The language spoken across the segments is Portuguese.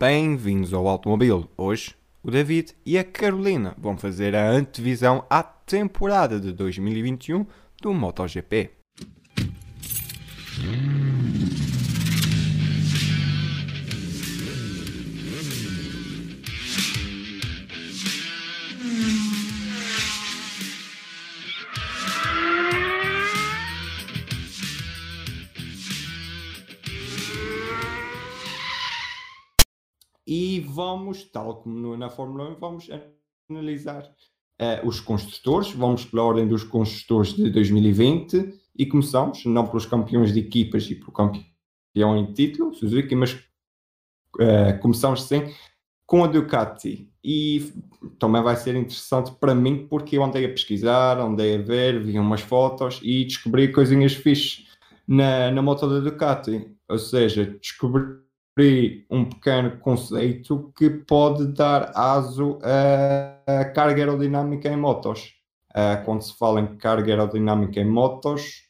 Bem-vindos ao Automóvel. Hoje, o David e a Carolina vão fazer a antevisão à temporada de 2021 do MotoGP. Vamos, tal como na Fórmula 1, vamos analisar eh, os construtores. Vamos pela ordem dos construtores de 2020 e começamos, não pelos campeões de equipas e pelo campeão em título, Suzuki, mas eh, começamos sim com a Ducati. E também vai ser interessante para mim porque eu andei a pesquisar, andei a ver, vi umas fotos e descobri coisinhas fixes na, na moto da Ducati. Ou seja, descobri um pequeno conceito que pode dar aso a, a carga aerodinâmica em motos. Ah, quando se fala em carga aerodinâmica em motos,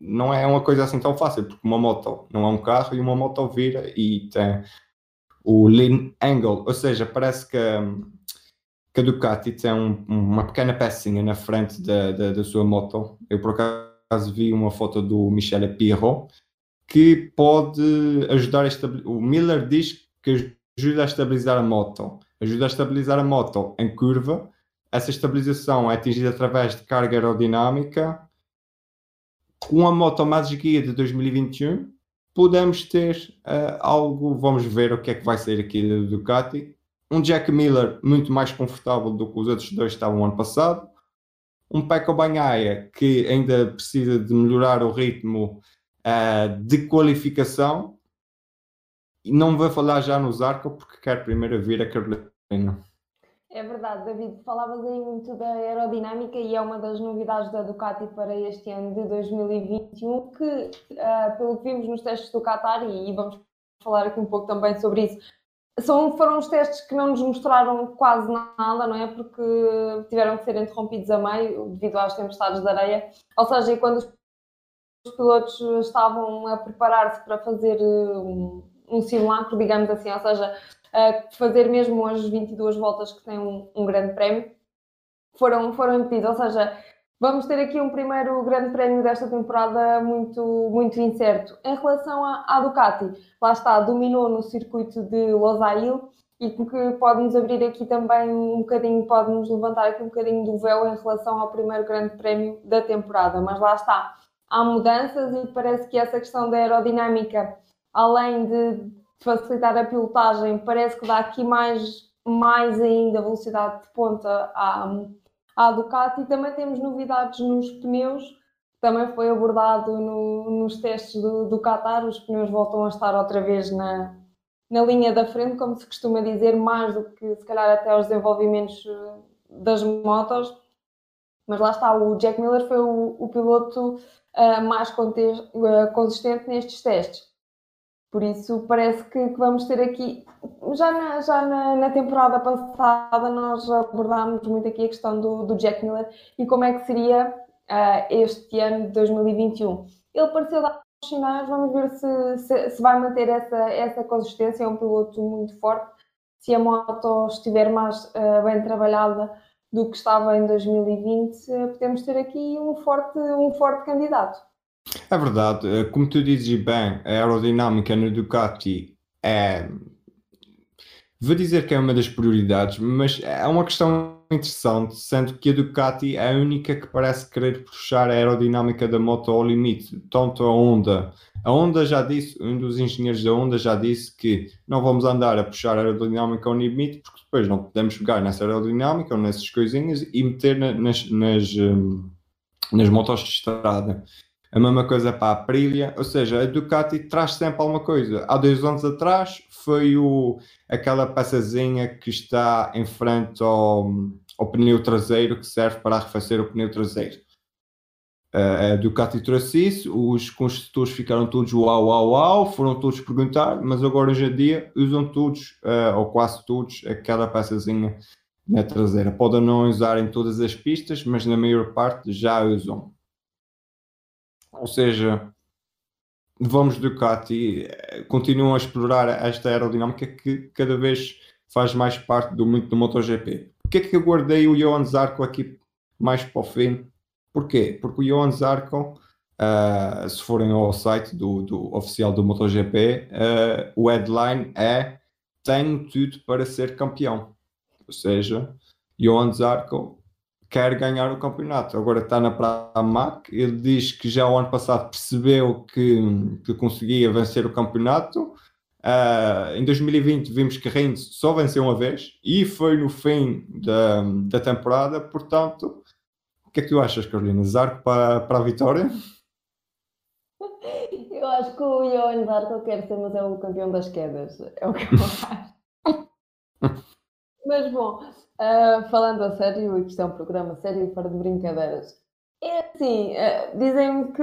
não é uma coisa assim tão fácil, porque uma moto não é um carro e uma moto vira e tem o lean angle, ou seja, parece que, que a Ducati tem um- uma pequena pecinha na frente da, da, da sua moto. Eu por acaso vi uma foto do Michele Pirro que pode ajudar a estabilizar. O Miller diz que ajuda a estabilizar a moto, ajuda a estabilizar a moto em curva. Essa estabilização é atingida através de carga aerodinâmica. Com a moto Magic de 2021, podemos ter eh, algo. Vamos ver o que é que vai sair aqui da Ducati. Um Jack Miller muito mais confortável do que os outros dois estavam ano passado. Um Pecco Bagnaia que ainda precisa de melhorar o ritmo eh, de qualificação. E não vou falar já nos Arco porque quero primeiro vir a Carolina. É verdade, David, falavas aí muito da aerodinâmica e é uma das novidades da Ducati para este ano de 2021, que, ah, pelo que vimos nos testes do Qatar, e, vamos falar aqui um pouco também sobre isso, são, foram os testes que não nos mostraram quase nada, não é? Porque tiveram que ser interrompidos a meio devido às tempestades de areia. Ou seja, quando os os pilotos estavam a preparar-se para fazer eh, um, um simulacro, digamos assim, ou seja, fazer mesmo as 22 voltas que tem um, um grande prémio, foram, foram impedidos. Ou seja, vamos ter aqui um primeiro grande prémio desta temporada muito, muito incerto. Em relação à, à Ducati, lá está, dominou no circuito de Losail e que pode-nos abrir aqui também um bocadinho, pode-nos levantar aqui um bocadinho do véu em relação ao primeiro grande prémio da temporada. Mas lá está, há mudanças e parece que essa questão da aerodinâmica, além de facilitar a pilotagem, parece que dá aqui mais, mais ainda velocidade de ponta à, à Ducati. E também temos novidades nos pneus, também foi abordado no- nos testes do, do Qatar, os pneus voltam a estar outra vez na, na linha da frente, como se costuma dizer, mais do que se calhar até os desenvolvimentos eh, das motos. Mas lá está, o Jack Miller foi o, o piloto ah, mais ah, consistente nestes testes. Por isso, parece que, que vamos ter aqui. Já, na, já na, na temporada passada, nós abordámos muito aqui a questão do, do Jack Miller e como é que seria ah, este ano de 2021. Ele pareceu dar os sinais, vamos ver se, se, se vai manter essa, essa consistência. É um piloto muito forte. Se a moto estiver mais ah, bem trabalhada do que estava em 2020, eh, podemos ter aqui um forte, um forte candidato. É verdade, eh, como tu dizes bem, a aerodinâmica na Ducati é. Vou dizer que é uma das prioridades, mas é uma questão interessante, sendo que a Ducati é a única que parece querer puxar a aerodinâmica da moto ao limite. Tanto a Honda. A Honda já disse, um dos engenheiros da Honda já disse que não vamos andar a puxar a aerodinâmica ao limite, porque depois não podemos pegar nessa aerodinâmica ou nessas coisinhas e meter na- nas, nas, hum, nas motos de estrada. A mesma coisa para a Aprilia, ou seja, a Ducati traz sempre alguma coisa. Há dois anos atrás foi o, aquela peçazinha que está em frente ao, ao pneu traseiro que serve para arrefecer o pneu traseiro. Uh, a Ducati trouxe isso, os construtores ficaram todos uau, uau, uau, foram todos perguntar, mas agora hoje em dia usam todos, uh, ou quase todos, aquela peçazinha na traseira. Podem não usar em todas as pistas, mas na maior parte já usam. Ou seja, vamos Ducati eh, continuam a explorar esta aerodinâmica que cada vez faz mais parte do muito do MotoGP. Porquê é que eu guardei o Johan Zarco aqui mais para o fim? Porquê? Porque o Johan Zarco, uh, se forem ao site do, do oficial do MotoGP, uh, o headline é tenho tudo para ser campeão. Ou seja, Johan Zarco quer ganhar o campeonato. Agora está na Pramac. Ele diz que já o ano passado percebeu que, que conseguia vencer o campeonato. Uh, em 2020 vimos que Reigns só venceu uma vez e foi no fim da, da temporada. Portanto, o que é que tu achas, Carolina? Zarco para, para a vitória? Eu acho que o Johan Zarco quer ser, mas é o campeão das quedas. É o que eu acho. mas bom, Uh, falando a sério, isto é um programa sério e fora de brincadeiras. É assim, uh, dizem-me que,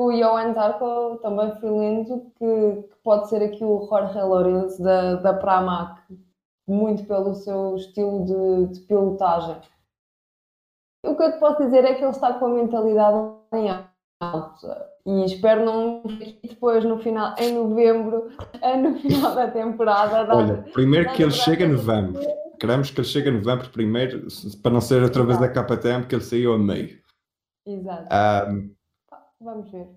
que o Johan Zarco também foi lindo, que, que, pode ser aqui o Jorge Lourenço da, da Pramac, muito pelo seu estilo de, de pilotagem. O que eu te posso dizer é que ele está com a mentalidade em alta e espero não depois no final, em novembro, no final da temporada. Olha, primeiro que ele chega em novembro queremos que ele chegue a novembro primeiro, para não ser outra vez da KTM, que ele saiu a meio. Exato. Um, vamos ver.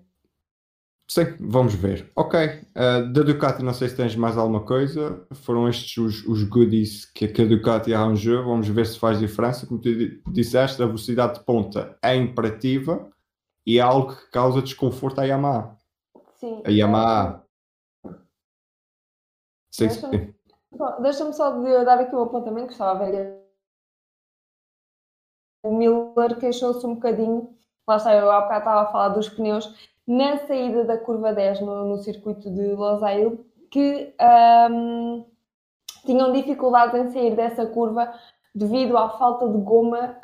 Sim, vamos ver. Ok. Uh, da Ducati, não sei se tens mais alguma coisa. Foram estes os, os goodies que, que a Ducati arranjou. Vamos ver se faz diferença. Como tu disseste, a velocidade de ponta é imperativa e é algo que causa desconforto à Yamaha. Sim. A Yamaha. Sim, sim. Deixa-me só dar aqui o apontamento que estava a ver. O Miller queixou-se um bocadinho, lá está, eu há bocado estava a falar dos pneus, na saída da curva 10 no, no circuito de Losail, que um, tinham dificuldades em sair dessa curva devido à falta de goma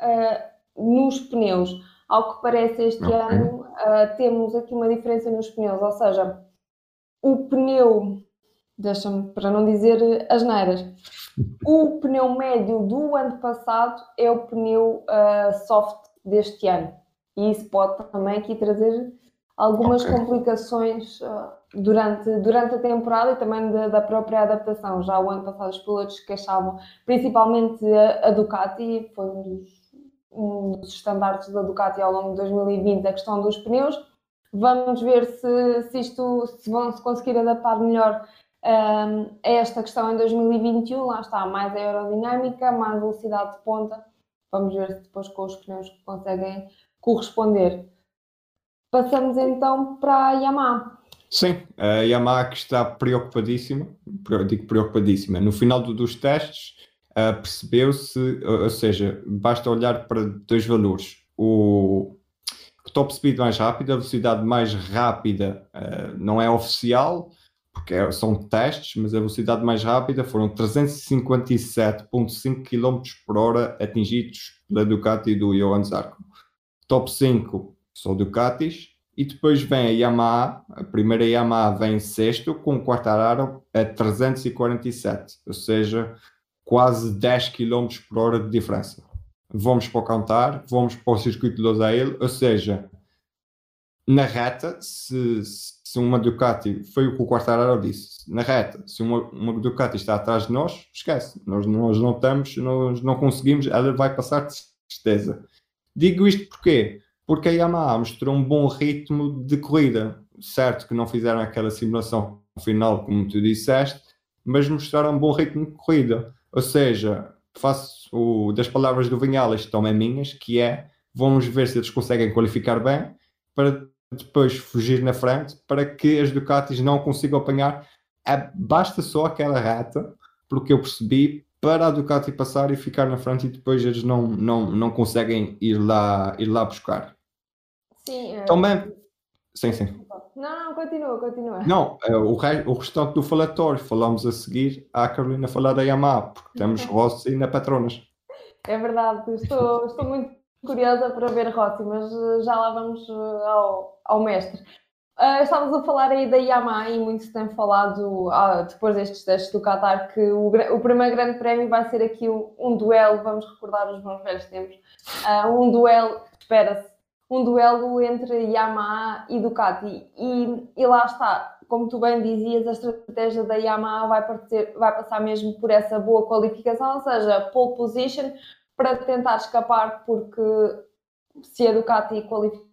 uh, nos pneus. Ao que parece, este okay. ano uh, temos aqui uma diferença nos pneus, ou seja, o pneu deixa-me para não dizer as neiras. O pneu médio do ano passado é o pneu uh, soft deste ano. E isso pode também aqui trazer algumas okay. complicações uh, durante, durante a temporada e também da, da, própria adaptação. Já o ano passado os pilotos queixavam, principalmente a, a Ducati, foi um dos, um dos estandartes da Ducati ao longo de 2020, a questão dos pneus. Vamos ver se, se isto se vão se conseguir adaptar melhor um, esta questão em 2021, lá está, mais aerodinâmica, mais velocidade de ponta. Vamos ver se depois com os pneus conseguem corresponder. Passamos então para a Yamaha. Sim, a Yamaha que está preocupadíssima, digo preocupadíssima. No final do, dos testes, uh, percebeu-se, ou seja, basta olhar para dois valores. O top speed mais rápido, a velocidade mais rápida uh, não é oficial, porque é, são testes, mas a velocidade mais rápida foram 357,5 km por hora atingidos pela Ducati do Johan Zarco. Top 5 são Ducatis, e depois vem a Yamaha, a primeira Yamaha vem em sexto, com o Quartararo a 347, ou seja, quase 10 km por hora de diferença. Vamos para o cantar, vamos para o circuito de Losail, ou seja, na reta, se, se uma Ducati, foi o que o Quartararo disse, na reta, se uma, uma Ducati está atrás de nós, esquece, nós, nós não estamos, nós não conseguimos, ela vai passar de certeza. Digo isto porquê? Porque a Yamaha mostrou um bom ritmo de corrida, certo que não fizeram aquela simulação final, como tu disseste, mas mostraram um bom ritmo de corrida, ou seja, faço o, das palavras do Vinhales, estão é minhas, que é, vamos ver se eles conseguem qualificar bem, para depois fugir na frente para que as Ducatis não consigam apanhar. É, basta só aquela reta, pelo que eu percebi, para a Ducati passar e ficar na frente e depois eles não, não, não conseguem ir lá, ir lá buscar. Sim. É... Também. Sim, sim. Não, não, continua, continua. Não, é, o, re... o restante do falatório falamos a seguir à Carolina falar da Yamaha, porque temos Rossi na Patronas. É verdade, estou, estou muito curiosa para ver Rossi, mas já lá vamos eh, ao, ao mestre. Uh, estávamos a falar aí da Yamaha e muito se tem falado, uh, depois destes testes do Qatar, que o, o, primeiro grande prémio vai ser aqui um, um duelo, vamos recordar os bons velhos tempos, uh, um duelo, espera-se, um duelo entre Yamaha e Ducati. E, e lá está, como tu bem dizias, a estratégia da Yamaha vai, partir, vai passar mesmo por essa boa qualificação, ou seja, pole position, para tentar escapar, porque se a Ducati qualificar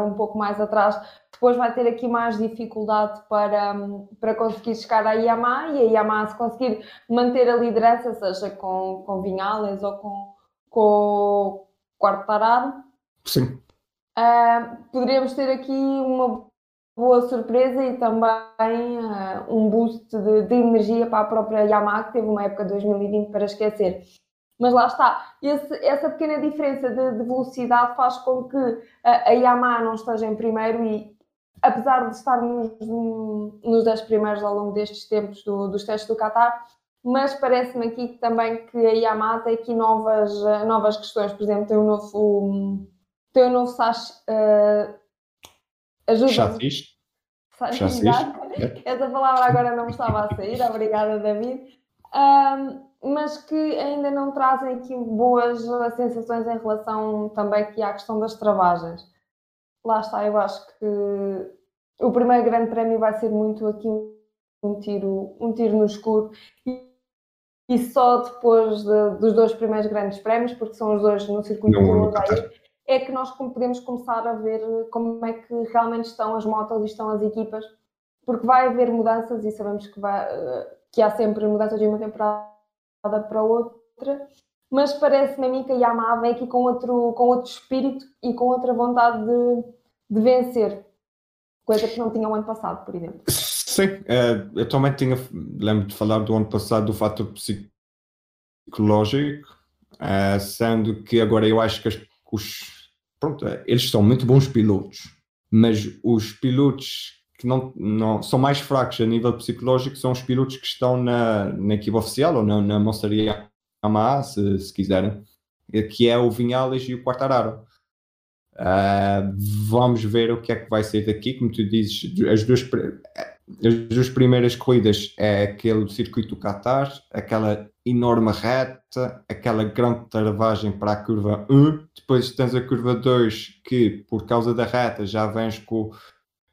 um pouco mais atrás, depois vai ter aqui mais dificuldade para, para conseguir chegar à Yamaha e a Yamaha se conseguir manter a liderança, seja com, com Vinhales ou com, com o Quartararo. Sim. Uh, poderíamos ter aqui uma boa surpresa e também uh, um boost de, de, energia para a própria Yamaha, que teve uma época de 2020 para esquecer. Mas lá está, Esse, essa pequena diferença de, de, velocidade faz com que a, a Yamaha não esteja em primeiro e, apesar de estar nos, nos 10 primeiros ao longo destes tempos do, dos testes do Qatar, mas parece-me aqui também que a Yamaha tem aqui novas, novas questões, por exemplo, tem um novo, tem um novo SAS, uh, ajuda Chassis. Chassis. Essa palavra agora não me estava a sair, obrigada David. Um, mas que ainda não trazem aqui boas sensações em relação também aqui à questão das travagens. Lá está, eu acho que o primeiro grande prémio vai ser muito aqui um tiro, um tiro no escuro e, e só depois de, dos dois primeiros grandes prémios, porque são os dois no circuito não, do é que nós podemos começar a ver como é que realmente estão as motos e estão as equipas, porque vai haver mudanças e sabemos que, vai, que há sempre mudanças de uma temporada para outra, mas parece-me a mim que a Yamaha vem aqui com outro, com outro espírito e com outra vontade de, de vencer, coisa que não tinha o ano passado, por exemplo. Sim, uh, eu também tinha, lembro de falar do ano passado do fator psicológico, uh, sendo que agora eu acho que os, pronto, eles são muito bons pilotos, mas os pilotos que não, não são mais fracos a nível psicológico são os pilotos que estão na, na equipe oficial ou na, na Monster Yamaha, se, se quiserem, que é o Vinhales e o Quartararo. Uh, vamos ver o que é que vai ser daqui. Como tu dizes, as duas, as duas primeiras corridas é aquele circuito do Qatar, aquela enorme reta, aquela grande travagem para a curva 1. Depois tens a curva 2, que por causa da reta já vens com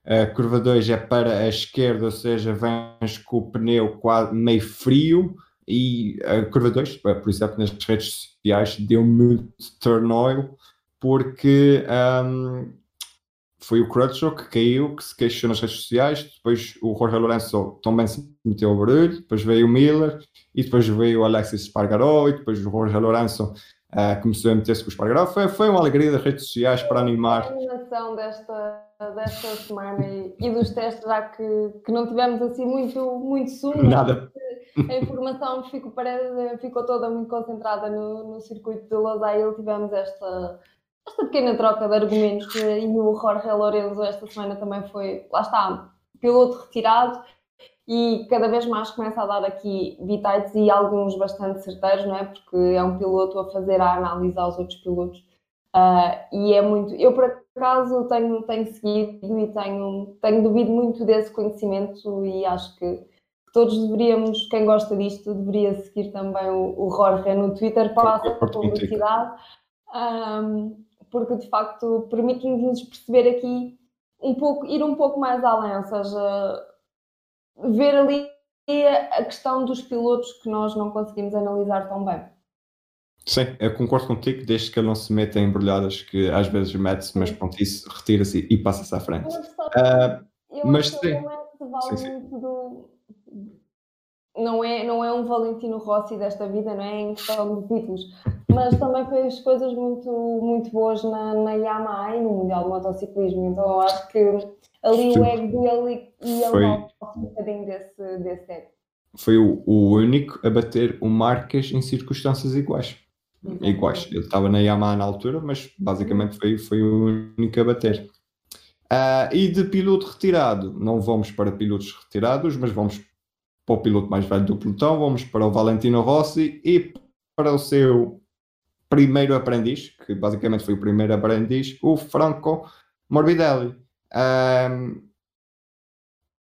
a curva 2 é para a esquerda, ou seja, vens com o pneu quase meio frio. E a curva 2, por exemplo, nas redes sociais, deu muito turn oil, porque um, foi o Crutchlow que caiu, que se queixou nas redes sociais. Depois o Jorge Lourenço também se meteu ao barulho. Depois veio o Miller, e depois veio o Alexis Spargaró, e depois o Jorge Lourenço uh, começou a meter-se com o Spargaró. Foi, foi uma alegria das redes sociais para animar. A animação desta desta semana e, e, dos testes, já que, que não tivemos assim muito, muito sumo. Nada. A informação ficou, ficou toda muito concentrada no, no circuito de Losail. Tivemos esta, esta pequena troca de argumentos e o Jorge Lourenço esta semana também foi, lá está, piloto retirado e cada vez mais começa a dar aqui bitites e alguns bastante certeiros, não é? Porque é um piloto a fazer a análise aos outros pilotos Uh, e é muito. Eu, por acaso, tenho, tenho seguido e tenho, tenho duvido muito desse conhecimento e acho que todos deveríamos, quem gosta disto, deveria seguir também o, o Jorge no Twitter para a publicidade, um, porque de facto permite-nos perceber aqui um pouco, ir um pouco mais além, ou seja, ver ali a questão dos pilotos que nós não conseguimos analisar tão bem. Sim, eu concordo contigo, desde que ele não se meta em embrulhadas, que às vezes mete-se, mas pronto, isso retira-se e passa-se à frente. Uh, mas sim. Vale sim, sim. Do... Não, é, não é um Valentino Rossi desta vida, não é em questão de títulos, mas também fez coisas muito, muito boas na, na Yamaha e no Mundial de Motociclismo, então eu acho que ali sim. o ego dele e ele Foi... um bocadinho desse, desse ego. Foi o, o único a bater o Marques em circunstâncias iguais iguais. Ele estava na Yamaha na altura, mas basicamente foi, foi o único a bater. Uh, e de piloto retirado, não vamos para pilotos retirados, mas vamos para o piloto mais velho do pelotão, vamos para o Valentino Rossi e para o seu primeiro aprendiz, que basicamente foi o primeiro aprendiz, o Franco Morbidelli. Um,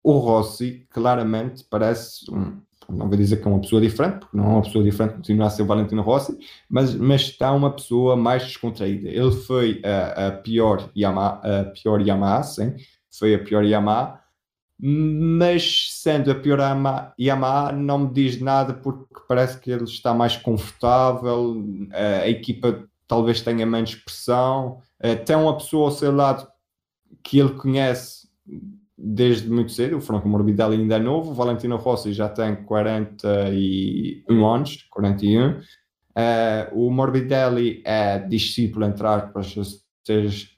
o Rossi claramente parece um não vou dizer que é uma pessoa diferente, porque não é uma pessoa diferente, continua a ser o Valentino Rossi, mas, mas está uma pessoa mais descontraída. Ele foi a, a pior Yamaha, a pior Yamaha, sim, foi a pior Yamaha, mas sendo a pior Yamaha, não me diz nada porque parece que ele está mais confortável, a equipa talvez tenha menos pressão, tem uma pessoa ao seu lado que ele conhece desde muito cedo, o Franco Morbidelli ainda é novo, o Valentino Rossi já tem 41 anos, 41, uh, o Morbidelli é discípulo, entre aspas,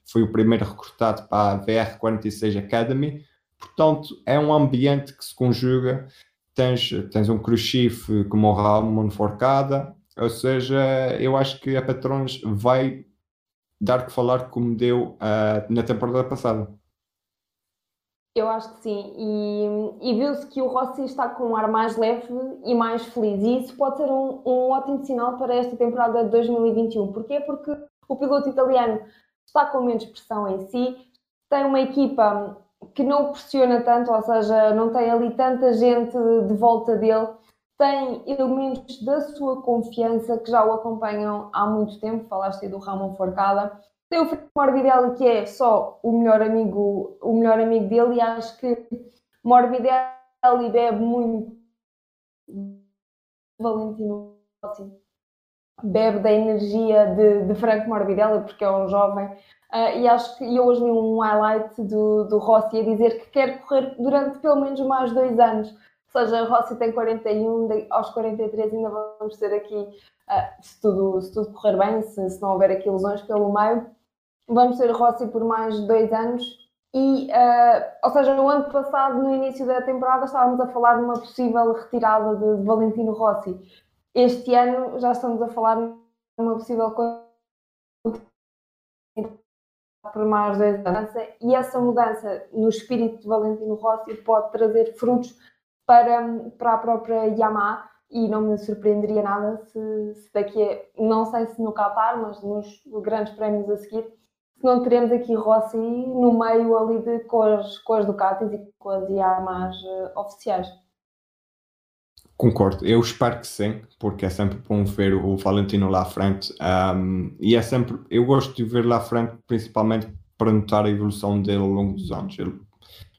foi o primeiro recrutado para a VR46 Academy, portanto é um ambiente que se conjuga, tens, tens um crucife como o Ramon Forcada, ou seja, eu acho que a Patrones vai dar que falar como deu uh, na temporada passada. Eu acho que sim. E, e viu-se que o Rossi está com um ar mais leve e mais feliz. E isso pode ser um, um ótimo sinal para esta temporada de 2021. Porquê? Porque o piloto italiano está com menos pressão em si, tem uma equipa que não pressiona tanto, ou seja, não tem ali tanta gente de volta dele, tem elementos da sua confiança que já o acompanham há muito tempo. Falaste aí do Ramon Forcada tem o Filipe Morbidelli, que é só o melhor amigo, o melhor amigo dele, e acho que Morbidelli bebe muito Valentino bebe da energia de, de Franco Morbidelli, porque é um jovem, uh, e acho que eu hoje li um highlight do, do Rossi a dizer que quer correr durante pelo menos mais dois anos. Ou seja, Rossi tem 41, aos 43 ainda vamos ter aqui, uh, se, tudo, se tudo correr bem, se, se não houver aqui ilusões pelo meio, vamos ter Rossi por mais dois anos. E, uh, ou seja, no ano passado, no início da temporada, estávamos a falar de uma possível retirada de Valentino Rossi. Este ano já estamos a falar de uma possível por mais dois anos e essa mudança no espírito de Valentino Rossi pode trazer frutos para, para a própria Yamaha e não me surpreenderia nada se, se daqui a, não sei se no Qatar, mas nos grandes prémios a seguir, se não teremos aqui Rossi no meio ali de, com, as, com as Ducatis e com as Yamahas uh, oficiais. Concordo, eu espero que sim, porque é sempre bom ver o Valentino lá à frente um, e é sempre, eu gosto de ver lá à frente principalmente para notar a evolução dele ao longo dos anos. Ele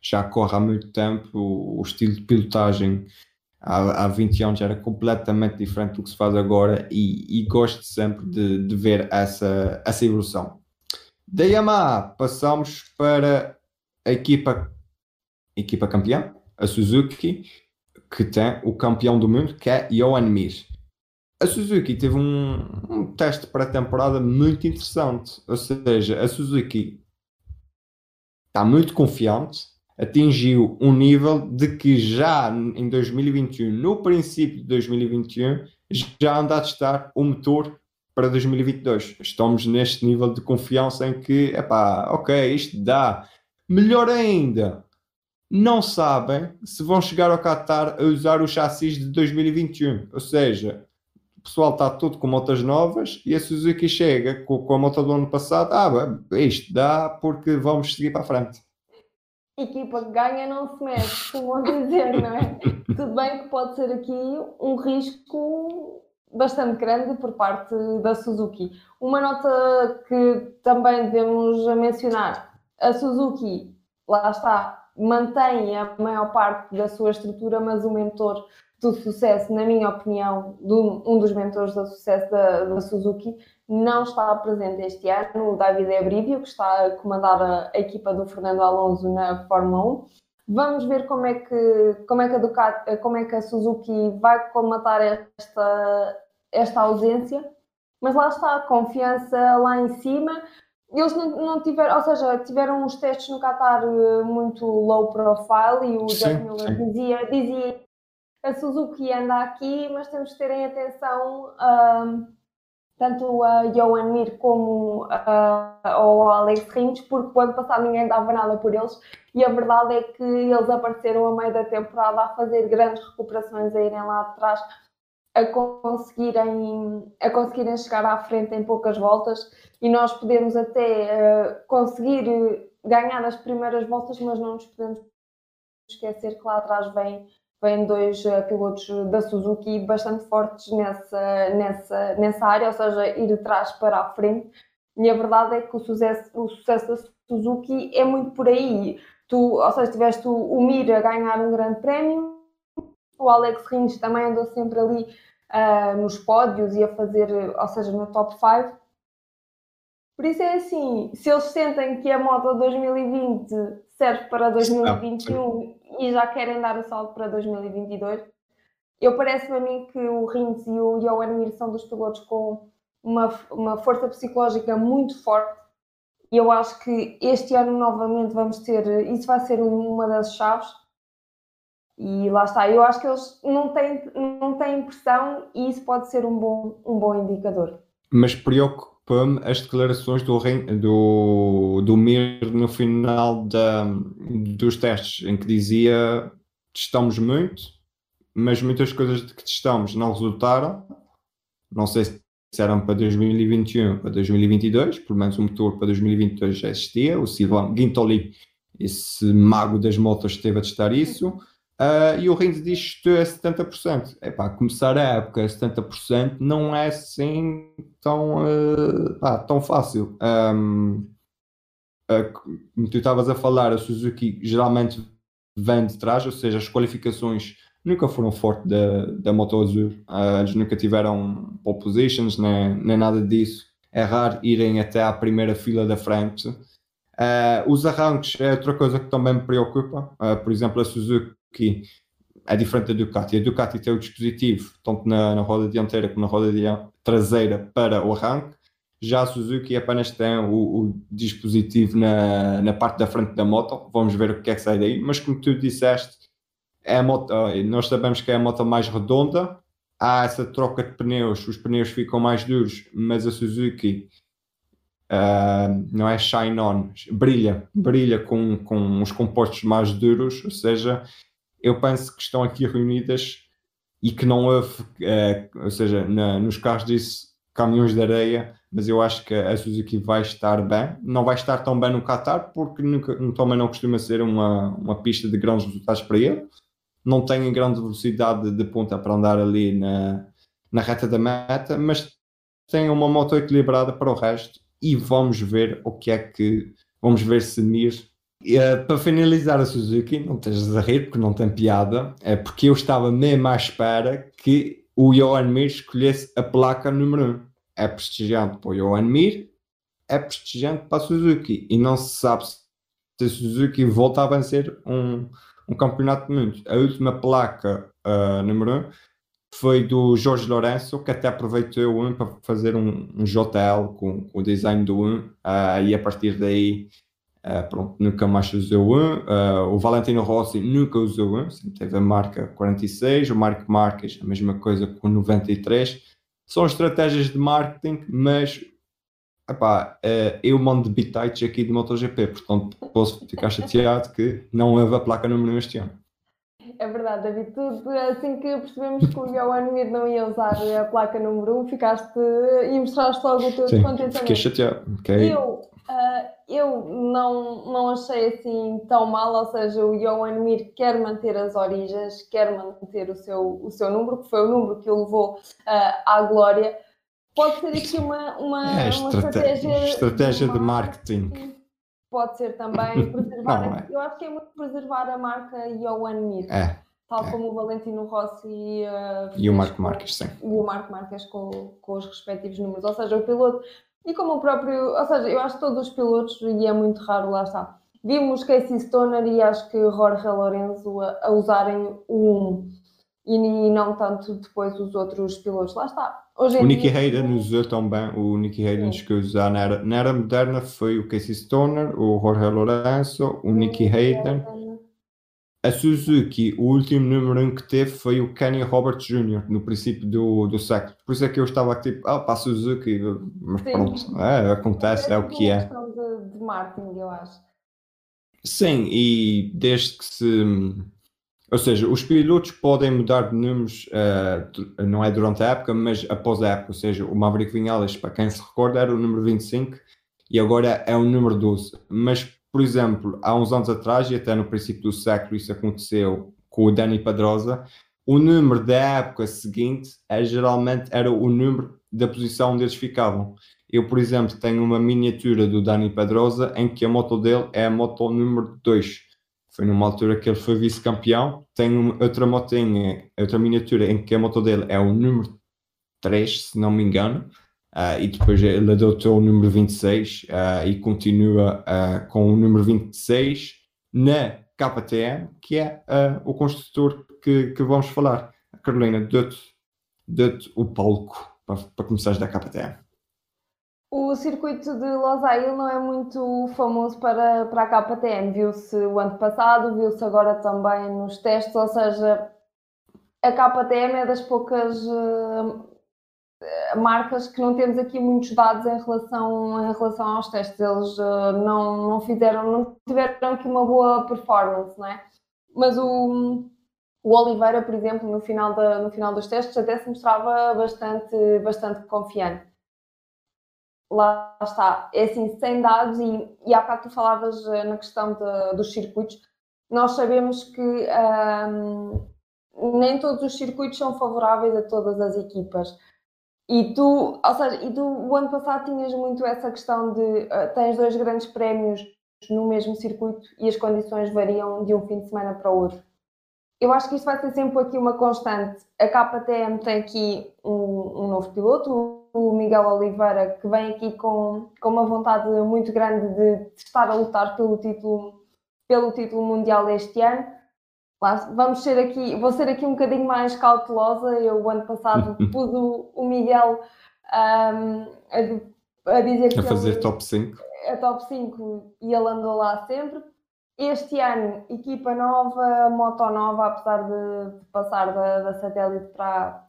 já corre há muito tempo, o, o estilo de pilotagem há, há 20 anos era completamente diferente do que se faz agora e, e gosto sempre de, de ver essa, essa evolução. Da Yamaha passamos para a equipa, equipa campeã, a Suzuki, que tem o campeão do mundo, que é Johan Mir. A Suzuki teve um, um teste pré-temporada muito interessante, ou seja, a Suzuki está muito confiante, atingiu um nível de que já em 2021, no princípio de 2021, já anda a testar o motor para 2022. Estamos neste nível de confiança em que, epá, ok, isto dá. Melhor ainda, não sabem se vão chegar ao Qatar a usar o chassis de 2021. Ou seja, o pessoal está todo com motas novas e a Suzuki chega com a moto do ano passado. Ah, isto dá porque vamos seguir para a frente. Equipa que ganha não se mexe, como dizer, não é? Tudo bem que pode ser aqui um risco bastante grande por parte da Suzuki. Uma nota que também devemos mencionar: a Suzuki, lá está, mantém a maior parte da sua estrutura, mas o mentor do sucesso, na minha opinião, do, um dos mentores do sucesso da, da, Suzuki, não está presente este ano, o David Ebrivio, que está a comandar a, a equipa do Fernando Alonso na Fórmula 1. Vamos ver como é que, como é que, a, Ducati, como é que a Suzuki vai comatar esta, esta ausência, mas lá está, a confiança lá em cima. Eles não, não tiveram, ou seja, tiveram uns testes no Qatar eh, muito low profile e o Jack Miller dizia, dizia a Suzuki anda aqui, mas temos que terem atenção um, tanto a Johan Mir como a, ao Alex Rins, porque o ano passado ninguém dava nada por eles e a verdade é que eles apareceram a meio da temporada a fazer grandes recuperações, a irem lá atrás a conseguirem, a conseguirem chegar à frente em poucas voltas e nós podemos até uh, conseguir ganhar as primeiras voltas, mas não nos podemos esquecer que lá atrás vem vêm dois uh, pilotos da Suzuki bastante fortes nessa, nessa, nessa área, ou seja, ir de trás para a frente. E a verdade é que o sucesso, o sucesso da Suzuki é muito por aí. Tu, ou seja, tiveste o, o Mir a ganhar um grande prémio, o Alex Rins também andou sempre ali uh, nos pódios e a fazer, ou seja, no top 5. Por isso é assim, se eles sentem que a moto 2020 serve para 2021 e já querem dar o salto para 2022, eu parece-me a mim que o Rins e o Johan Mir são dos pilotos com uma, uma força psicológica muito forte. E eu acho que este ano novamente vamos ter, isso vai ser uma das chaves. E lá está, eu acho que eles não têm, não têm pressão e isso pode ser um bom, um bom indicador. Mas preocupa preocupa-me as declarações do, do, do Mir no final da, dos testes, em que dizia testamos muito, mas muitas coisas que testamos não resultaram. Não sei se eram para 2021 para 2022, pelo menos o motor para 2022 já existia. O Silvan Guintoli, esse mago das motos, esteve a testar isso. Uh, e o Rins diz que é 70%. Epá, começar a época a 70% não é assim tão, uh, pá, tão fácil. Um, uh, como tu estavas a falar, a Suzuki geralmente vem de trás, ou seja, as qualificações nunca foram fortes da, da Moto Azul. Uh, eles nunca tiveram pole positions, nem, nem nada disso. É raro irem até à primeira fila da frente. Uh, os arranques é outra coisa que também me preocupa. Uh, por exemplo, a Suzuki é diferente da Ducati. A Ducati tem o dispositivo, tanto na, na roda dianteira como na roda traseira, para o arranque. Já a Suzuki apenas tem o, o, dispositivo na, na parte da frente da moto. Vamos ver o que é que sai daí. Mas como tu disseste, é a moto, nós sabemos que é a moto mais redonda. Há essa troca de pneus, os pneus ficam mais duros, mas a Suzuki uh, não é shine on, brilha, brilha com, com os compostos mais duros, ou seja, eu penso que estão aqui reunidas e que não houve, é, ou seja, na, nos carros disse caminhões de areia, mas eu acho que a Suzuki vai estar bem. Não vai estar tão bem no Qatar, porque nunca, também não costuma ser uma, uma pista de grandes resultados para ele. Não tem grande velocidade de ponta para andar ali na, na reta da meta, mas tem uma moto equilibrada para o resto e vamos ver o que é que vamos ver se Mir Uh, para finalizar a Suzuki, não estejas a rir porque não tem piada, é porque eu estava mesmo à espera que o Johan Mir escolhesse a placa número 1. É prestigiante para o Johan Mir, é prestigiante para a Suzuki e não se sabe se a Suzuki volta a vencer um, um campeonato de mundo. A última placa uh, número 1 foi do Jorge Lourenço, que até aproveitou o 1 para fazer um, um JL com, com, o design do 1 uh, e a partir daí Uh, pronto, nunca mais usou um. Uh, o Valentino Rossi nunca usou um, sempre teve a marca 46. O Marco Marques, a mesma coisa com 93. São estratégias de marketing, mas epá, uh, eu mando bitites aqui de MotoGP, portanto posso ficar chateado que não houve a placa número 1 este ano. É verdade, David. Tu, assim que percebemos que o Mir não ia usar a placa número 1, ficaste e mostraste logo o teu Sim, descontentamento. Fiquei chateado. Okay. Eu Uh, eu não, não achei assim tão mal, ou seja, o Johan Mir quer manter as origens, quer manter o seu, o seu número, que foi o número que o levou uh, à glória. Pode ser aqui uma, uma, é, uma estratégia, estratégia de, de marketing. Pode ser também preservar. não, é. Eu acho que é muito preservar a marca Johan Mir. É. Tal é. como o Valentino Rossi uh, e o Marco Marques, sim. E o Marco Marques com, com os respectivos números. Ou seja, o piloto e como o próprio, ou seja, eu acho que todos os pilotos, e é muito raro, lá está. Vimos Casey Stoner e acho que Jorge Lorenzo a, a usarem o 1 e não tanto depois os outros pilotos. Lá está. Hoje o Nicky dia... Hayden usou também, o Nicky Hayden que usar na era, na era moderna foi o Casey Stoner, o Jorge Lorenzo, o Nicky Hayden a Suzuki, o último número 1 que teve foi o Kenny Roberts Jr. no princípio do, do século. Por isso é que eu estava tipo, ah, para a Suzuki, mas Sim. pronto, é, acontece, é, é o que é. De, de marketing, eu acho. Sim, e desde que se. Ou seja, os pilotos podem mudar de números, uh, não é durante a época, mas após a época. Ou seja, o Maverick Vinales, para quem se recorda, era o número 25 e agora é o número 12. Mas por exemplo, há uns anos atrás, e até no princípio do século, isso aconteceu com o Dani Pedrosa, o número da época seguinte é, geralmente era o número da posição onde eles ficavam. Eu, por exemplo, tenho uma miniatura do Dani Pedrosa em que a moto dele é a moto número 2. Foi numa altura que ele foi vice-campeão. Tenho outra motinha, outra miniatura em que a moto dele é o número 3, se não me engano. Uh, e depois ele adotou o número 26 uh, ah, e continua uh, com o número 26 na KTM, que é o construtor que, que, vamos falar. Carolina, dou-te dou o palco para, para começares da KTM. O circuito de Losail não é muito famoso para, para a KTM. Viu-se o ano passado, viu-se agora também nos testes, ou seja, a KTM é das poucas uh, marcas que não temos aqui muitos dados em relação, em relação aos testes. Eles uh, não, não fizeram, não tiveram aqui uma boa performance, não é? Mas o, o Oliveira, por exemplo, no final, da, no final dos testes até se mostrava bastante, bastante confiante. Lá está, é assim, sem dados, e, e há bocado tu falavas eh, na questão de, dos circuitos, nós sabemos que um, nem todos os circuitos são favoráveis a todas as equipas. E tu, ou seja, e tu o ano passado tinhas muito essa questão de uh, tens dois grandes prémios no mesmo circuito e as condições variam de um fim de semana para o outro. Eu acho que isto vai ser sempre aqui uma constante. A KTM tem aqui um, um novo piloto, o Miguel Oliveira, que vem aqui com, com uma vontade muito grande de, estar a lutar pelo título, pelo título mundial este ano vamos ser aqui, vou ser aqui um bocadinho mais cautelosa. Eu, o ano passado, pus o, o Miguel um, a, a, dizer que. A fazer ele, top 5. A top 5 e ele andou lá sempre. Este ano, equipa nova, moto nova, apesar de, de passar da, da satélite para,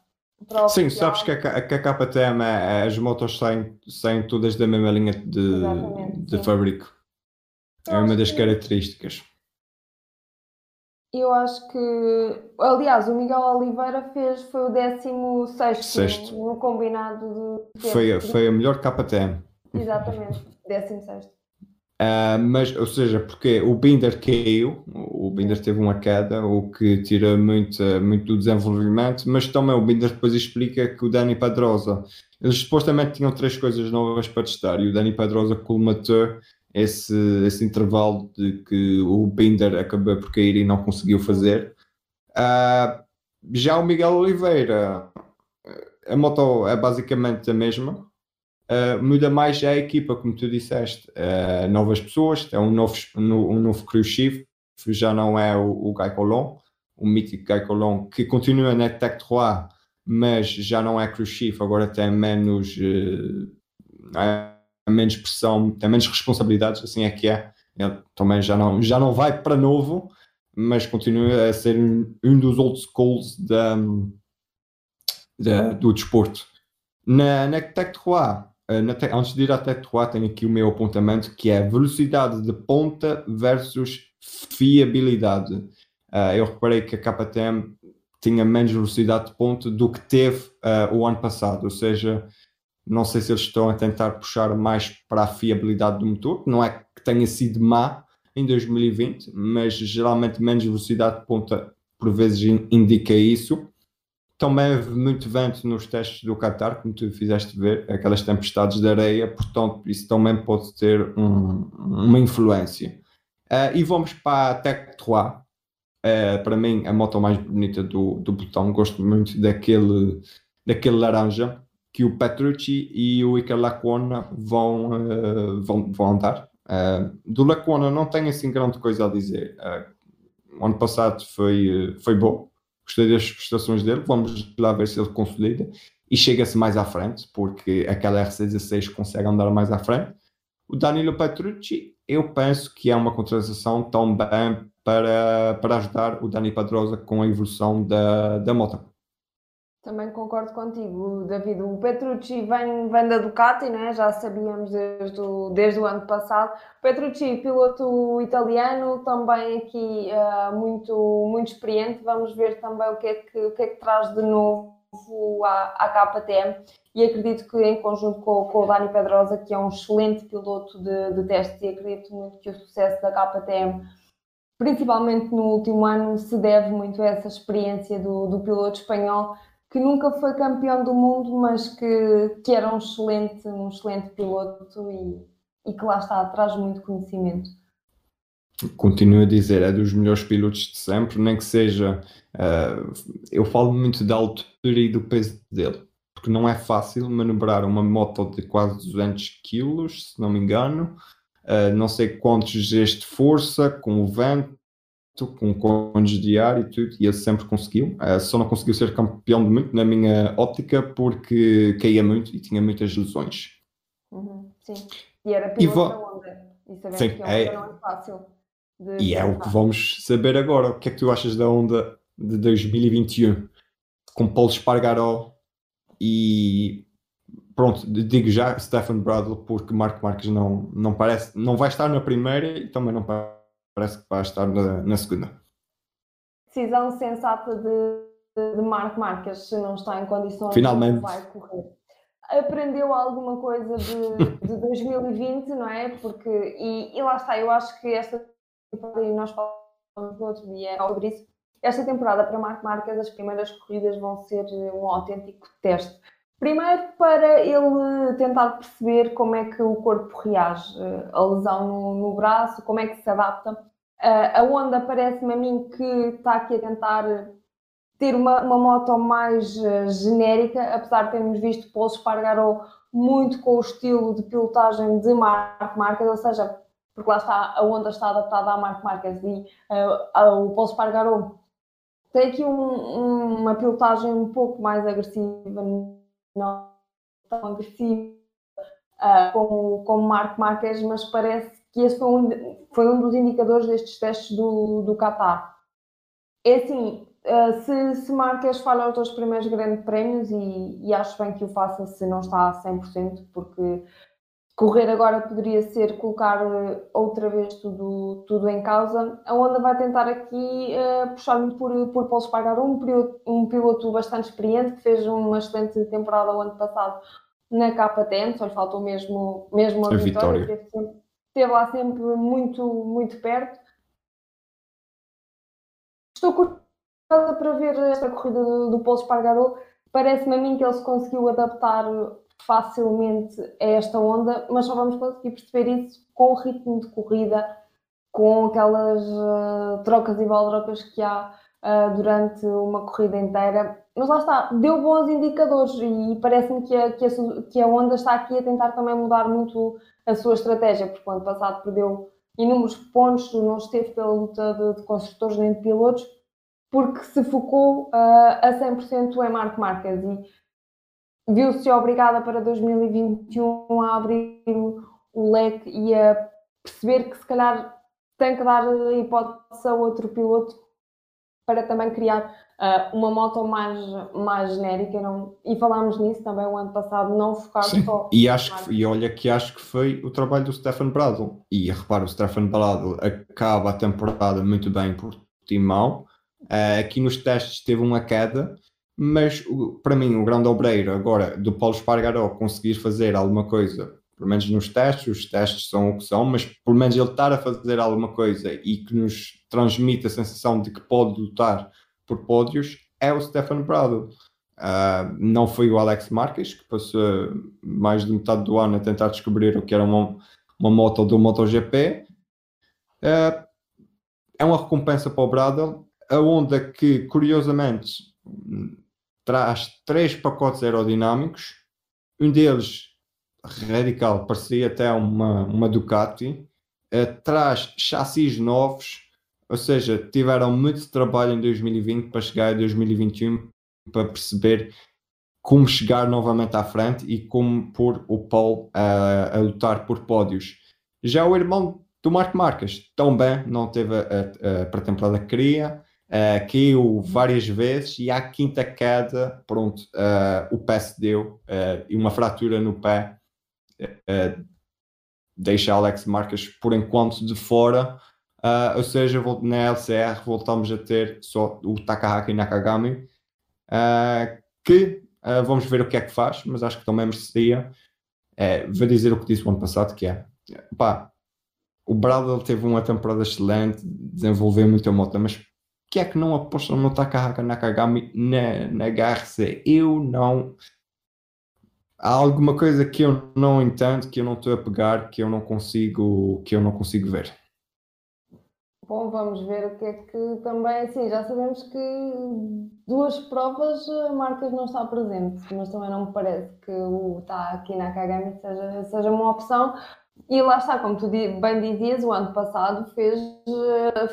Sim, sabes que a, que a KTM, é, as motos saem, saem todas da mesma linha de, de fabrico. É uma das características. Eu acho que, aliás, o Miguel Oliveira fez, foi o 16 Sexto. no combinado de. Foi, foi a melhor KTM. Exatamente, 16. Uh, mas, ou seja, porque o Binder caiu, o Binder teve uma queda, o que tira muito, muito do desenvolvimento, mas também o Binder depois explica que o Dani Pedrosa, eles supostamente tinham três coisas novas para testar e o Dani Pedrosa colmatou esse, esse intervalo de que o Binder acabou por cair e não conseguiu fazer. Uh, já o Miguel Oliveira, a moto é basicamente a mesma. Uh, muda mais a equipa, como tu disseste, uh, novas pessoas, é um novo, um novo crew chief, já não é o, o Guy Colon, o mítico Guy Colon, que continua na Tech 3, mas já não é crew chief, agora tem menos. Uh, menos pressão, tem menos responsabilidades, assim é que é. Ele também já não, já não vai para novo, mas continua a ser um, um dos old schools da, da, do desporto. Na, na Tech 3, na te, antes de ir Tech 3, tenho aqui o meu apontamento que é velocidade de ponta versus fiabilidade. Uh, eu reparei que a KTM tinha menos velocidade de ponta do que teve uh, o ano passado, ou seja, não sei se eles estão a tentar puxar mais para a fiabilidade do motor. Não é que tenha sido má em 2020, mas geralmente menos velocidade de ponta por vezes indica isso. Também houve muito vento nos testes do Qatar, como tu fizeste ver, aquelas tempestades de areia, portanto, isso também pode ter um, uma influência. Uh, e vamos para a Tech 3. Uh, para mim, a moto mais bonita do, do botão. Gosto muito daquele, daquele laranja que o Petrucci e o Iker Lacona vão, uh, vão, vão andar. Uh, do Lacona não tenho assim grande coisa a dizer. Uh, ano passado foi, foi bom, gostei das prestações dele. Vamos lá ver se ele consolida e chega-se mais à frente, porque aquela R16 consegue andar mais à frente. O Danilo Petrucci, eu penso que é uma contratação também para, para ajudar o Dani Pedrosa com a evolução da, da moto. Também concordo contigo, David. O Petrucci vem, vem da Ducati, né? já sabíamos desde o, desde o ano passado. Petrucci, piloto italiano, também aqui uh, muito, muito experiente. Vamos ver também o que é que, o que, é que traz de novo à, à KTM. E acredito que, em conjunto com, com o Dani Pedrosa, que é um excelente piloto de, de testes, e acredito muito que o sucesso da KTM principalmente no último ano, se deve muito a essa experiência do, do piloto espanhol, que nunca foi campeão do mundo, mas que, que era um excelente, um excelente piloto e, e que lá está, traz muito conhecimento. Continuo a dizer, é dos melhores pilotos de sempre, nem que seja. Uh, eu falo muito da altura e do peso dele, porque não é fácil manobrar uma moto de quase 200 kg, se não me engano, uh, não sei quantos Gs de força, com o vento, com condes de ar e tudo, e ele sempre conseguiu. Uh, só não conseguiu ser campeão de muito, na minha óptica, porque caía muito e tinha muitas lesões. Uhum, sim, e era piloto e da onda, e sabemos sim, que a onda é... não é fácil. E é o que vamos saber agora. O que é que tu achas da onda de 2021? Com Paulo Espargaró e pronto, digo já Stefan Bradley porque Marco Marques não, não parece, não vai estar na primeira e também não parece que vai estar na, na segunda. Decisão sensata de, de Marco Marques, se não está em condições Finalmente. vai correr. Aprendeu alguma coisa de, de 2020, não é? Porque, e, e lá está, eu acho que esta e nós falamos no outro dia sobre isso. Esta temporada para Marco Marques, as primeiras corridas vão ser um autêntico teste. Primeiro, para ele tentar perceber como é que o corpo reage a lesão no, no braço, como é que se adapta. Uh, a Honda parece-me a mim que está aqui a tentar ter uma, uma moto mais uh, genérica, apesar de termos visto Paul Espargaró muito com o estilo de pilotagem de Marco Marques, ou seja, porque lá está, a onda está adaptada à Marco Marques e uh, o Paulo Spargaró tem aqui um, uma pilotagem um pouco mais agressiva, não tão agressiva uh, como, como Marco Marques, mas parece que esse foi um, foi um dos indicadores destes testes do, do Qatar. É assim, uh, se, se Marques falha os dois primeiros grandes prémios, e, e acho bem que o faça se não está a 100%, porque correr agora poderia ser colocar eh, outra vez tudo, tudo em causa. A Honda vai tentar aqui uh, puxar-me por, por Paulo Espargaró, um, piloto, um piloto bastante experiente, que fez uma excelente temporada o ano passado na KTM, só lhe faltou mesmo, mesmo a, a vitória. vitória. Esteve, lá sempre muito, muito perto. Estou curiosa para ver esta corrida do, do Paulo. Parece-me a mim que ele se conseguiu adaptar facilmente a esta onda, mas só vamos conseguir perceber isso com o ritmo de corrida, com aquelas uh, trocas e baldrocas que há uh, durante uma corrida inteira. Mas lá está, deu bons indicadores e parece-me que a, que, a, que a Honda está aqui a tentar também mudar muito a sua estratégia, porque o ano passado perdeu inúmeros pontos, não esteve pela luta de, de construtores nem de pilotos, porque se focou uh, a 100% em Marco Marques e viu-se obrigada para 2021 a abrir o leque e a perceber que se calhar tem que dar hipótese a outro piloto para também criar uh, uma moto mais, mais genérica. Não? E falámos nisso também o ano passado, não focar Sim. só. E, acho que, e olha que acho que foi o trabalho do Stefan Bradl. E repara, o Stefan Bradl acaba a temporada muito bem por timão. Uh, aqui nos testes teve uma queda mas para mim o grande obreiro agora do Paulo Espargaró conseguir fazer alguma coisa, pelo menos nos testes, os testes são o que são, mas pelo menos ele estar a fazer alguma coisa e que nos transmite a sensação de que pode lutar por pódios, é o Stefan Prado. Uh, não foi o Alex Marques, que passou mais de metade do ano a tentar descobrir o que era uma, uma moto do MotoGP. Uh, é uma recompensa para o Bradle, a onda que, curiosamente, traz três pacotes aerodinâmicos, um deles radical, parecia até uma, uma Ducati, uh, traz chassis novos, ou seja, tiveram muito trabalho em 2020 para chegar a 2021 para perceber como chegar novamente à frente e como pôr o Paul a, a lutar por pódios. Já o irmão do Marco Marques também não teve a, a, pré-temporada que queria, Uh, caiu várias vezes e à quinta queda, pronto, uh, o pé se deu e uma fratura no pé deixa Alex Marques por enquanto de fora. ou seja, na LCR voltamos a ter só o Takahaki Nakagami, que vamos ver o que é que faz, mas acho que também merecia. vou dizer o que disse o ano passado, que é pá, o Bradley teve uma temporada excelente, desenvolveu muita moto, mas que é que não apostam no Takahaka Nakagami na, na HRC? Eu não. Há alguma coisa que eu não entendo, que eu não estou a pegar, que eu não consigo, que eu não consigo ver. Bom, vamos ver o que é que também, assim, já sabemos que duas provas a Marcas não está presente, mas também não me parece que o Taki Nakagami seja, seja uma opção. E lá está, como tu bem dizias, o ano passado fez,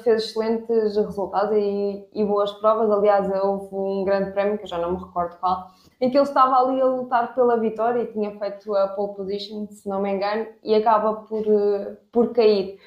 fez excelentes resultados e, e, boas provas. Aliás, houve um grande prémio, que eu já não me recordo qual, em que ele estava ali a lutar pela vitória e tinha feito a pole position, se não me engano, e acaba por, por cair.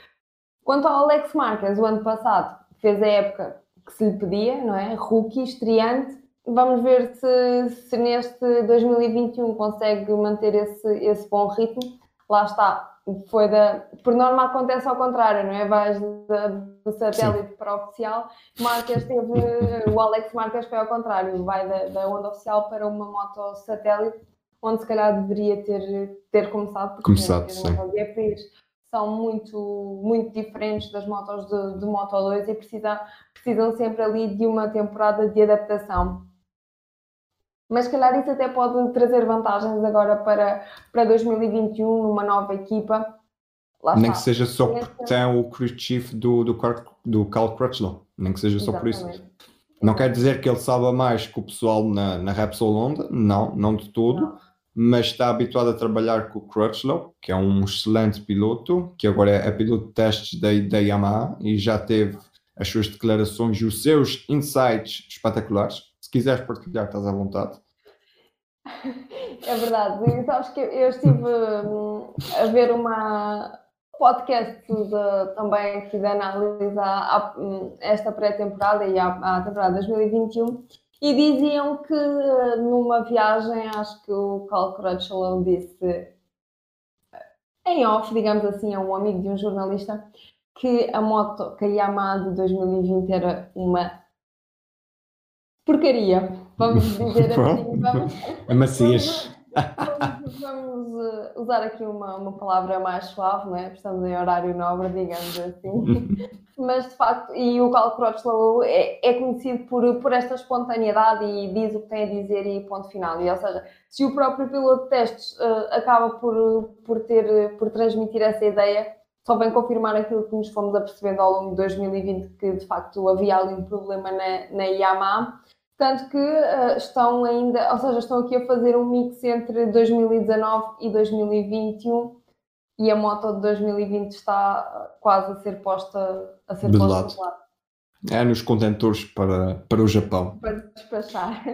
Quanto ao Alex Marquez, o ano passado fez a época que se lhe pedia, não é? Rookie, estreante. Vamos ver se, se neste 2021 consegue manter esse, esse bom ritmo. Lá está, foi da. Por norma acontece ao contrário, não é? Vais da, do satélite Sim. para o oficial. Marques teve. o Alex Marques foi ao contrário, vai da, da onda oficial para uma moto satélite, onde se calhar deveria ter, ter começado. Começado, sim. São muito, muito diferentes das motos de, de Moto 2 e precisam, precisam sempre ali de uma temporada de adaptação mas se calhar isso até pode trazer vantagens agora para, para 2021 numa nova equipa. Lá nem está. que seja só porque tem o crew chief do, do, do Cal Crutchlow, nem que seja só Exatamente. por isso. Não quer dizer que ele saiba mais que o pessoal na, na Repsol Honda, não, não de todo, não. mas está habituado a trabalhar com o Crutchlow, que é um excelente piloto, que agora é, é piloto de testes da, da Yamaha e já teve as suas declarações e os seus insights espetaculares se quiseres partilhar, estás à vontade. É verdade. E sabes que eu estive hum, a ver uma podcast de, também aqui de análise a, hum, esta pré-temporada e a temporada 2021 e diziam que numa viagem, acho que o Carl Crutchlow disse em off, digamos assim, a um amigo de um jornalista, que a moto, que a Yamaha de 2020 era uma porcaria, vamos dizer assim. Vamos, é macias. Vamos, vamos, eh, usar aqui uma, uma palavra mais suave, não é? Estamos em horário nobre, digamos assim. Mas de facto, e o Cal Crutchlow é, é conhecido por, por esta espontaneidade e diz o que tem a dizer e ponto final. E, ou seja, se o próprio piloto de testes uh, acaba por, por, ter, por transmitir essa ideia, só vem confirmar aquilo que nos fomos apercebendo ao longo de 2020, que de facto havia ali um problema na, na Yamaha tanto que uh, estão ainda, ou seja, estão aqui a fazer um mix entre 2019 e 2021 e a moto de 2020 está quase a ser posta a ser de posta lado. lado. É nos contentores para, para o Japão. Para despachar.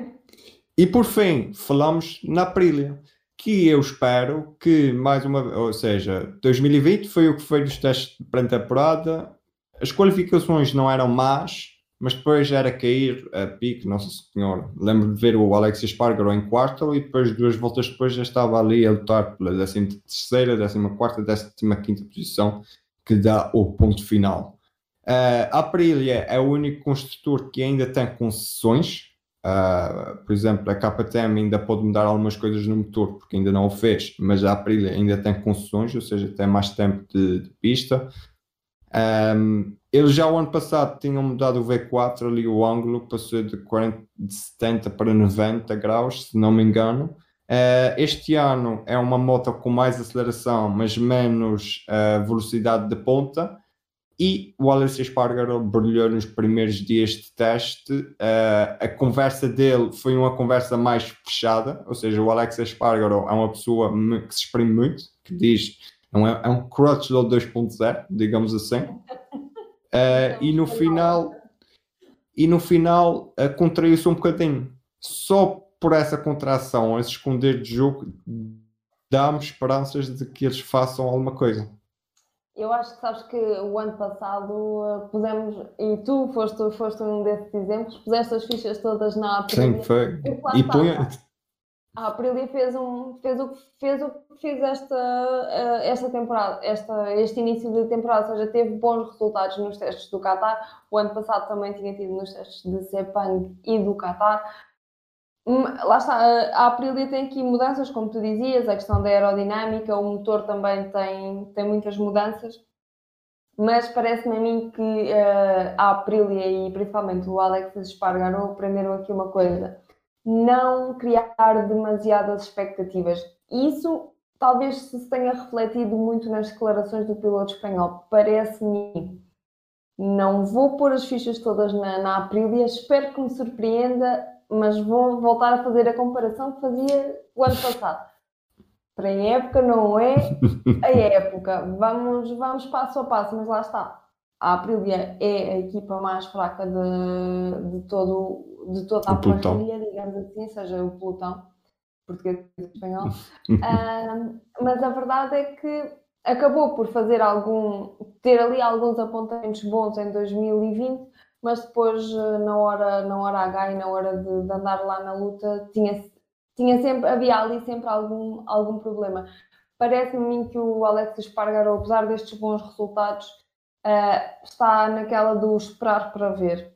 E por fim, falamos na Aprilia, que eu espero que mais uma ou seja, 2020 foi o que foi dos testes de pré-temporada, as qualificações não eram más, mas depois era cair a pique, Nossa Senhora. Lembro de ver o Alex Espargaro em quarto e depois, duas voltas depois, já estava ali a lutar pela 13 terceira, 14 quarta, 15 quinta posição, que dá o ponto final. Uh, a Aprilia é o único construtor que ainda tem concessões. Uh, por exemplo, a KTM ainda pode mudar algumas coisas no motor, porque ainda não o fez, mas a Aprilia ainda tem concessões, ou seja, tem mais tempo de, de pista. Um, eles já o ano passado tinham mudado o V4 ali, o ângulo passou de, 40, de 70 para 90 graus, se não me engano. Uh, este ano é uma moto com mais aceleração, mas menos uh, velocidade de ponta. E o Alex Espargaro brilhou nos primeiros dias de teste. Uh, a conversa dele foi uma conversa mais fechada, ou seja, o Alex Espargaro é uma pessoa que se exprime muito, que diz é, é um Crutchlow 2.0, digamos assim. Uh, e no final, e no final uh, contraiu-se um bocadinho. Só por essa contração, esse esconder de jogo, dá-me esperanças de que eles façam alguma coisa. Eu acho que sabes que o ano passado uh, pusemos, e tu foste, foste um desses exemplos, puseste as fichas todas na Aprilia. Sim, foi. E punha, a Aprilia fez, um, fez, o, fez o que fez esta, uh, esta temporada, esta, este início de temporada, ou seja, teve bons resultados nos testes do Qatar. O ano passado também tinha tido nos testes de Sepang e do Qatar. Hum, lá está, a Aprilia tem aqui mudanças, como tu dizias, a questão da aerodinâmica, o motor também tem, tem muitas mudanças. mas parece-me a mim que uh, a Aprilia e principalmente o Alex Espargaro aprenderam aqui uma coisa: não criar demasiadas expectativas. Isso talvez se tenha refletido muito nas declarações do piloto espanhol. Parece-me. Não vou pôr as fichas todas na, na Aprilia, espero que me surpreenda, mas vou voltar a fazer a comparação que fazia o ano passado para a época não é a época. Vamos, vamos passo a passo, mas lá está. A Aprilia é a equipa mais fraca de, de, todo, de toda a parrilha, digamos assim, seja o pelotão, português e espanhol. uh, mas a verdade é que acabou por fazer algum, ter ali alguns apontamentos bons em 2020, mas depois na hora, na hora H e na hora de, de andar lá na luta tinha tinha sempre, havia ali sempre algum, algum problema. Parece-me que o Alex Espargaro, apesar destes bons resultados, uh, está naquela do esperar para ver.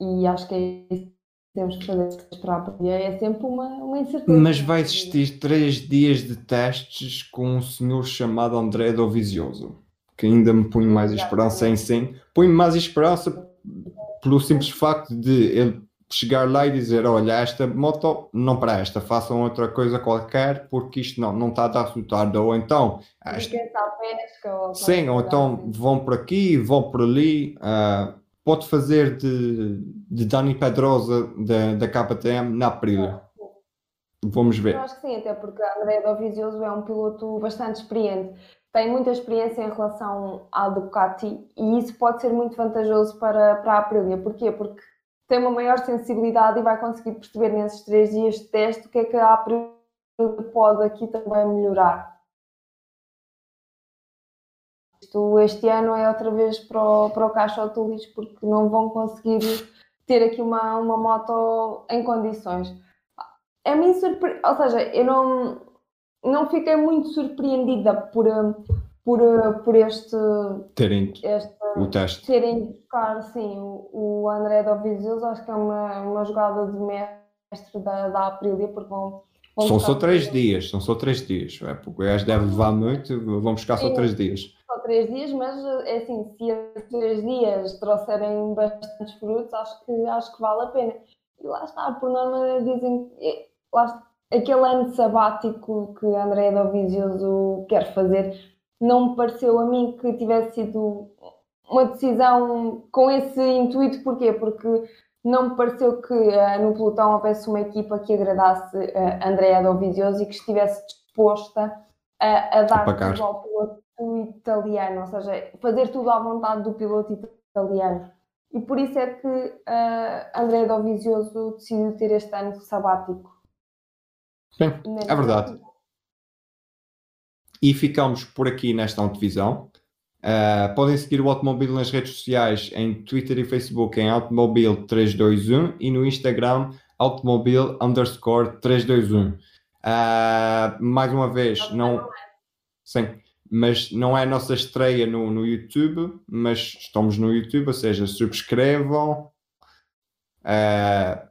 E acho que é isso que temos que fazer, para ver. É sempre uma, uma incerteza. Mas vai existir três dias de testes com um senhor chamado André Dovizioso, que ainda me põe mais esperança em sim. Põe mais esperança pelo simples facto de ele chegar lá e dizer: Olha, esta moto não presta, façam outra coisa qualquer porque isto não, não está a dar resultado. Ou então, esta... pesca, ou sim, ou então assim. vão por aqui, vão por ali. Uh, pode fazer de, de Dani Pedrosa da, da KTM na Aprilia. Vamos ver. Eu acho que sim, até porque André Dovizioso é um piloto bastante experiente. Tem muita experiência em relação à Ducati e isso pode ser muito vantajoso para, para a Aprilia. Porquê? Porque tem uma maior sensibilidade e vai conseguir perceber nesses três dias de teste o que é que a April pode aqui também melhorar. Isto este ano é outra vez para o, para o Caixa Autolis porque não vão conseguir ter aqui uma, uma moto em condições. É mim surpre... Ou seja, eu não, não fiquei muito surpreendida por, por, por este, terem este, o teste. Terem buscar, sim, o, o André Dovizioso, acho que é uma, uma jogada de mestre da, da Aprilia, porque vão. vão são só três dias, são só três dias, é, porque o gajo deve levar muito, vão buscar só três dias. Só três dias, mas é assim, se esses três dias trouxerem bastantes frutos, acho que, acho que vale a pena. E lá está, por norma dizem, lá está, aquele ano sabático que André Dovizioso quer fazer, não me pareceu a mim que tivesse sido uma decisão com esse intuito, porquê? Porque não me pareceu que uh, no pelotão houvesse uma equipa que agradasse uh, Andrea Dovizioso e que estivesse disposta a, a dar ao piloto italiano, ou seja, fazer tudo à vontade do piloto italiano. E por isso é que uh, Andrea Dovizioso decidiu ter este ano sabático. Sim, é verdade. E ficamos por aqui nesta antevisão. Uh, podem seguir o Automobile nas redes sociais, em Twitter e Facebook, em Automobile321 e no Instagram, Automobile underscore 321. Uh, ah, mais uma vez, não. Sim, mas não é a nossa estreia no, no YouTube, mas estamos no YouTube, ou seja, subscrevam, uh,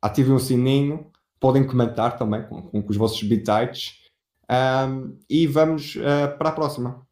ativem o sininho, podem comentar também com, com os vossos bitites um, e vamos uh, para a próxima.